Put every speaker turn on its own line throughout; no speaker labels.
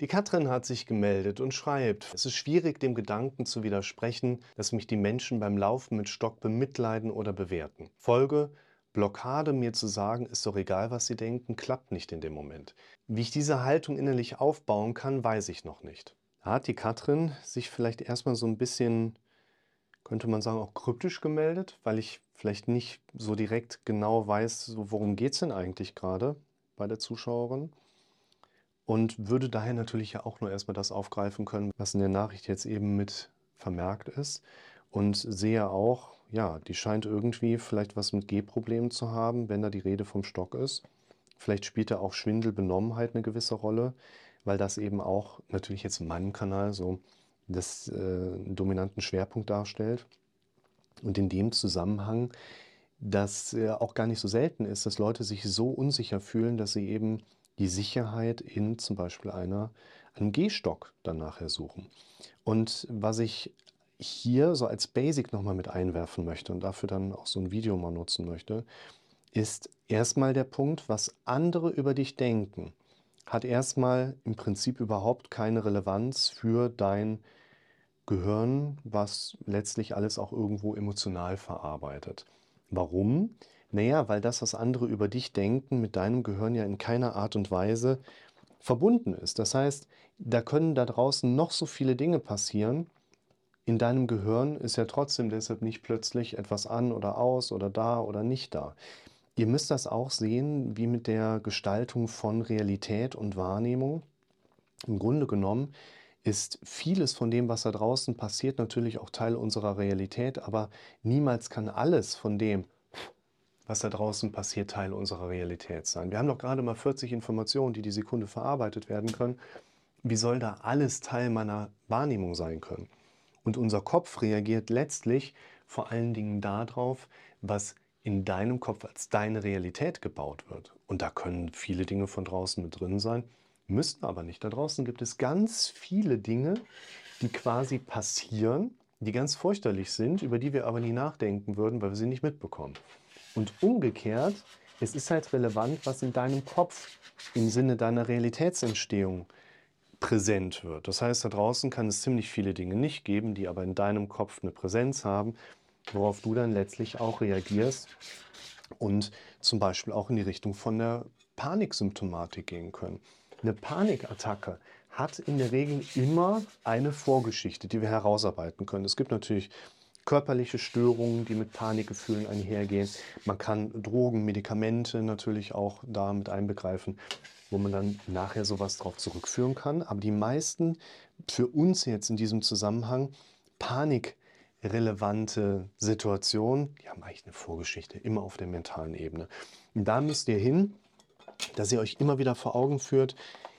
Die Katrin hat sich gemeldet und schreibt, es ist schwierig, dem Gedanken zu widersprechen, dass mich die Menschen beim Laufen mit Stock bemitleiden oder bewerten. Folge, Blockade, mir zu sagen, ist doch egal, was sie denken, klappt nicht in dem Moment. Wie ich diese Haltung innerlich aufbauen kann, weiß ich noch nicht. Da hat die Katrin sich vielleicht erstmal so ein bisschen, könnte man sagen, auch kryptisch gemeldet, weil ich vielleicht nicht so direkt genau weiß, worum geht es denn eigentlich gerade bei der Zuschauerin und würde daher natürlich ja auch nur erstmal das aufgreifen können, was in der Nachricht jetzt eben mit vermerkt ist und sehe auch, ja, die scheint irgendwie vielleicht was mit Gehproblemen zu haben, wenn da die Rede vom Stock ist. Vielleicht spielt da auch Schwindelbenommenheit eine gewisse Rolle, weil das eben auch natürlich jetzt in meinem Kanal so das äh, dominanten Schwerpunkt darstellt. Und in dem Zusammenhang, dass äh, auch gar nicht so selten ist, dass Leute sich so unsicher fühlen, dass sie eben die Sicherheit in zum Beispiel einer, einem Gehstock dann nachher suchen. Und was ich hier so als Basic nochmal mit einwerfen möchte und dafür dann auch so ein Video mal nutzen möchte, ist erstmal der Punkt, was andere über dich denken, hat erstmal im Prinzip überhaupt keine Relevanz für dein Gehirn, was letztlich alles auch irgendwo emotional verarbeitet. Warum? Naja, weil das, was andere über dich denken, mit deinem Gehirn ja in keiner Art und Weise verbunden ist. Das heißt, da können da draußen noch so viele Dinge passieren. In deinem Gehirn ist ja trotzdem deshalb nicht plötzlich etwas an oder aus oder da oder nicht da. Ihr müsst das auch sehen, wie mit der Gestaltung von Realität und Wahrnehmung. Im Grunde genommen ist vieles von dem, was da draußen passiert, natürlich auch Teil unserer Realität, aber niemals kann alles von dem, was da draußen passiert, Teil unserer Realität sein. Wir haben doch gerade mal 40 Informationen, die die Sekunde verarbeitet werden können. Wie soll da alles Teil meiner Wahrnehmung sein können? Und unser Kopf reagiert letztlich vor allen Dingen darauf, was in deinem Kopf als deine Realität gebaut wird. Und da können viele Dinge von draußen mit drin sein, müssten aber nicht. Da draußen gibt es ganz viele Dinge, die quasi passieren, die ganz fürchterlich sind, über die wir aber nie nachdenken würden, weil wir sie nicht mitbekommen. Und umgekehrt, es ist halt relevant, was in deinem Kopf im Sinne deiner Realitätsentstehung präsent wird. Das heißt, da draußen kann es ziemlich viele Dinge nicht geben, die aber in deinem Kopf eine Präsenz haben, worauf du dann letztlich auch reagierst und zum Beispiel auch in die Richtung von der Paniksymptomatik gehen können. Eine Panikattacke hat in der Regel immer eine Vorgeschichte, die wir herausarbeiten können. Es gibt natürlich körperliche Störungen, die mit Panikgefühlen einhergehen. Man kann Drogen, Medikamente natürlich auch da mit einbegreifen, wo man dann nachher sowas drauf zurückführen kann. Aber die meisten für uns jetzt in diesem Zusammenhang panikrelevante Situationen, die haben eigentlich eine Vorgeschichte, immer auf der mentalen Ebene. Und da müsst ihr hin, dass ihr euch immer wieder vor Augen führt,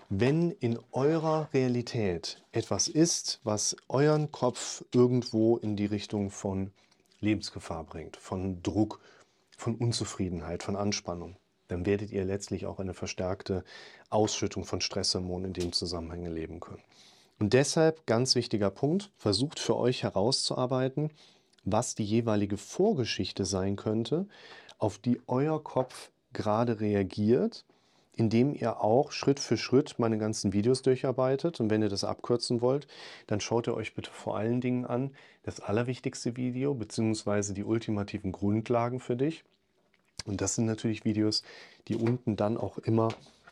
wenn in eurer Realität etwas ist, was euren Kopf irgendwo in die Richtung von Lebensgefahr bringt, von Druck, von Unzufriedenheit, von Anspannung, dann werdet ihr letztlich auch eine verstärkte Ausschüttung von Stresshormonen in dem Zusammenhang erleben können. Und deshalb ganz wichtiger Punkt, versucht für euch herauszuarbeiten, was die jeweilige Vorgeschichte sein könnte, auf die euer Kopf gerade reagiert indem ihr auch Schritt für Schritt meine ganzen Videos durcharbeitet. Und wenn ihr das abkürzen wollt, dann schaut ihr euch bitte vor allen Dingen an das allerwichtigste Video beziehungsweise die ultimativen Grundlagen für dich. Und das sind natürlich Videos, die unten dann auch immer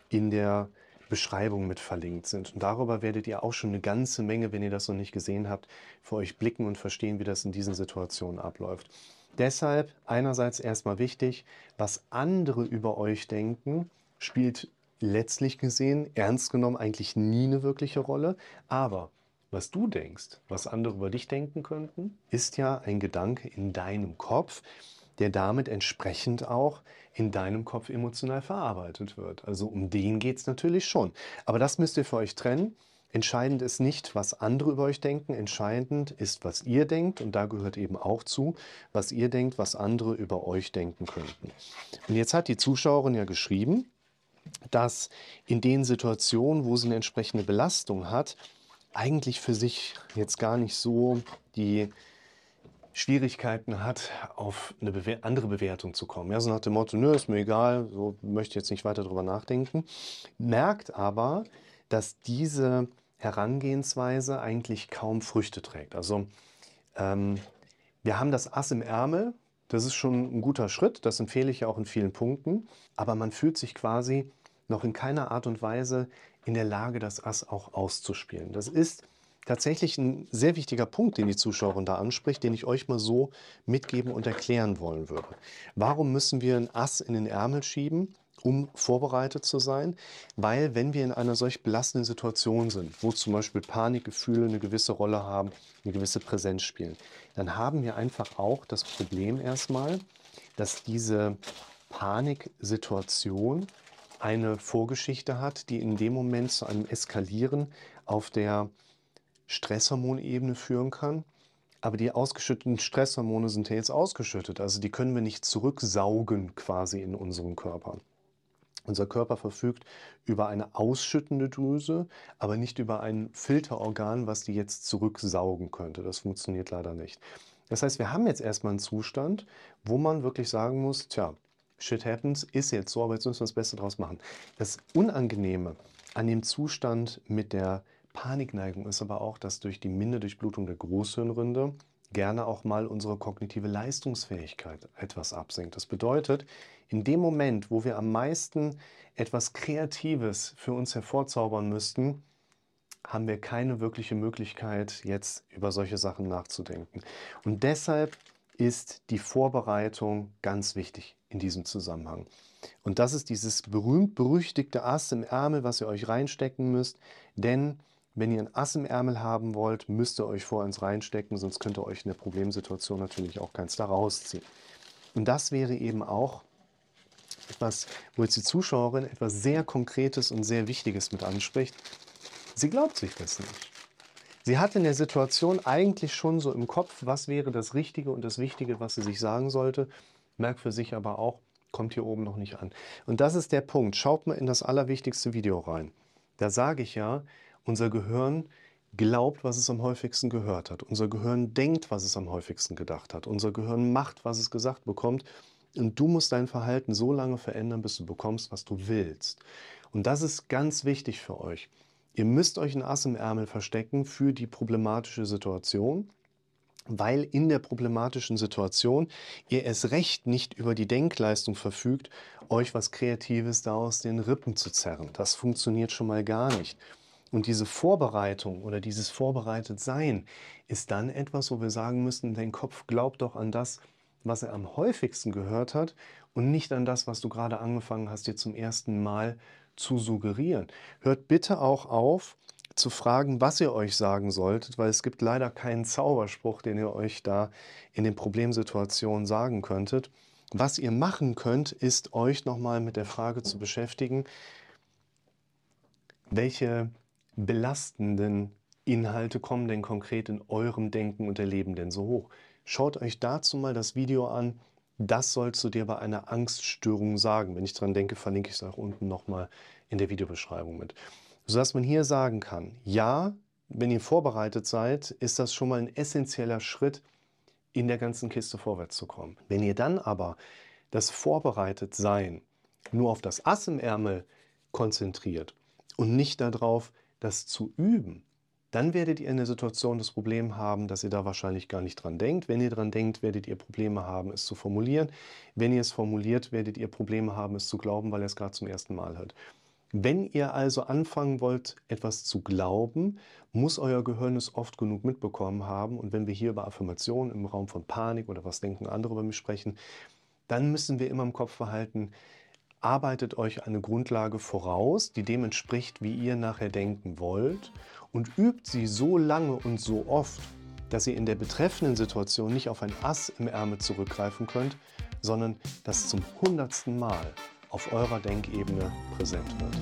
in der Beschreibung mit verlinkt sind. Und darüber werdet ihr auch schon eine ganze Menge, wenn ihr das noch nicht gesehen habt, für euch blicken und verstehen, wie das in diesen Situationen abläuft. Deshalb einerseits erstmal wichtig, was andere über euch denken, spielt letztlich gesehen, ernst genommen, eigentlich nie eine wirkliche Rolle. Aber was du denkst, was andere über dich denken könnten, ist ja ein Gedanke in deinem Kopf, der damit entsprechend auch in deinem Kopf emotional verarbeitet wird. Also um den geht es natürlich schon. Aber das müsst ihr für euch trennen. Entscheidend ist nicht, was andere über euch denken, entscheidend ist, was ihr denkt und da gehört eben auch zu, was ihr denkt, was andere über euch denken könnten. Und jetzt hat die Zuschauerin ja geschrieben, dass in den Situationen, wo sie eine entsprechende Belastung hat, eigentlich für sich jetzt gar nicht so die Schwierigkeiten hat, auf eine Bewer andere Bewertung zu kommen. Ja, so nach dem Motto, nö, ist mir egal, so möchte ich jetzt nicht weiter darüber nachdenken. Merkt aber, dass diese Herangehensweise eigentlich kaum Früchte trägt. Also ähm, wir haben das Ass im Ärmel, das ist schon ein guter Schritt, das empfehle ich ja auch in vielen Punkten, aber man fühlt sich quasi noch in keiner Art und Weise in der Lage, das Ass auch auszuspielen. Das ist tatsächlich ein sehr wichtiger Punkt, den die Zuschauerin da anspricht, den ich euch mal so mitgeben und erklären wollen würde. Warum müssen wir ein Ass in den Ärmel schieben? Um vorbereitet zu sein, weil wenn wir in einer solch belastenden Situation sind, wo zum Beispiel Panikgefühle eine gewisse Rolle haben, eine gewisse Präsenz spielen, dann haben wir einfach auch das Problem erstmal, dass diese Paniksituation eine Vorgeschichte hat, die in dem Moment zu einem Eskalieren auf der Stresshormonebene führen kann. Aber die ausgeschütteten Stresshormone sind ja jetzt ausgeschüttet, also die können wir nicht zurücksaugen quasi in unseren Körper. Unser Körper verfügt über eine ausschüttende Drüse, aber nicht über ein Filterorgan, was die jetzt zurücksaugen könnte. Das funktioniert leider nicht. Das heißt, wir haben jetzt erstmal einen Zustand, wo man wirklich sagen muss, tja, shit happens, ist jetzt so, aber jetzt müssen wir das Beste draus machen. Das Unangenehme an dem Zustand mit der Panikneigung ist aber auch, dass durch die Minderdurchblutung der Großhirnrinde gerne auch mal unsere kognitive Leistungsfähigkeit etwas absinkt. Das bedeutet, in dem Moment, wo wir am meisten etwas Kreatives für uns hervorzaubern müssten, haben wir keine wirkliche Möglichkeit, jetzt über solche Sachen nachzudenken. Und deshalb ist die Vorbereitung ganz wichtig in diesem Zusammenhang. Und das ist dieses berühmt-berüchtigte Ass im Ärmel, was ihr euch reinstecken müsst, denn wenn ihr ein Ass im Ärmel haben wollt, müsst ihr euch vor ins reinstecken, sonst könnt ihr euch in der Problemsituation natürlich auch keins da rausziehen. Und das wäre eben auch etwas, wo jetzt die Zuschauerin etwas sehr Konkretes und sehr Wichtiges mit anspricht. Sie glaubt sich das nicht. Sie hat in der Situation eigentlich schon so im Kopf, was wäre das Richtige und das Wichtige, was sie sich sagen sollte, merkt für sich aber auch, kommt hier oben noch nicht an. Und das ist der Punkt. Schaut mal in das allerwichtigste Video rein. Da sage ich ja, unser Gehirn glaubt, was es am häufigsten gehört hat. Unser Gehirn denkt, was es am häufigsten gedacht hat. Unser Gehirn macht, was es gesagt bekommt. Und du musst dein Verhalten so lange verändern, bis du bekommst, was du willst. Und das ist ganz wichtig für euch. Ihr müsst euch ein Ass im Ärmel verstecken für die problematische Situation, weil in der problematischen Situation ihr es recht nicht über die Denkleistung verfügt, euch was Kreatives da aus den Rippen zu zerren. Das funktioniert schon mal gar nicht. Und diese Vorbereitung oder dieses Vorbereitetsein ist dann etwas, wo wir sagen müssen, dein Kopf glaubt doch an das, was er am häufigsten gehört hat und nicht an das, was du gerade angefangen hast, dir zum ersten Mal zu suggerieren. Hört bitte auch auf, zu fragen, was ihr euch sagen solltet, weil es gibt leider keinen Zauberspruch, den ihr euch da in den Problemsituationen sagen könntet. Was ihr machen könnt, ist euch nochmal mit der Frage zu beschäftigen, welche belastenden Inhalte kommen denn konkret in eurem Denken und Erleben denn so hoch? Schaut euch dazu mal das Video an. Das sollst du dir bei einer Angststörung sagen. Wenn ich daran denke, verlinke ich es auch unten nochmal in der Videobeschreibung mit. Sodass man hier sagen kann, ja, wenn ihr vorbereitet seid, ist das schon mal ein essentieller Schritt, in der ganzen Kiste vorwärts zu kommen. Wenn ihr dann aber das Vorbereitetsein nur auf das Ass im Ärmel konzentriert und nicht darauf, das zu üben, dann werdet ihr in der Situation das Problem haben, dass ihr da wahrscheinlich gar nicht dran denkt. Wenn ihr dran denkt, werdet ihr Probleme haben, es zu formulieren. Wenn ihr es formuliert, werdet ihr Probleme haben, es zu glauben, weil ihr es gerade zum ersten Mal hört. Wenn ihr also anfangen wollt, etwas zu glauben, muss euer Gehirn es oft genug mitbekommen haben. Und wenn wir hier über Affirmationen im Raum von Panik oder was denken andere über mich sprechen, dann müssen wir immer im Kopf behalten, arbeitet euch eine Grundlage voraus, die dem entspricht, wie ihr nachher denken wollt und übt sie so lange und so oft, dass ihr in der betreffenden Situation nicht auf ein Ass im Ärmel zurückgreifen könnt, sondern das zum hundertsten Mal auf eurer Denkebene präsent wird.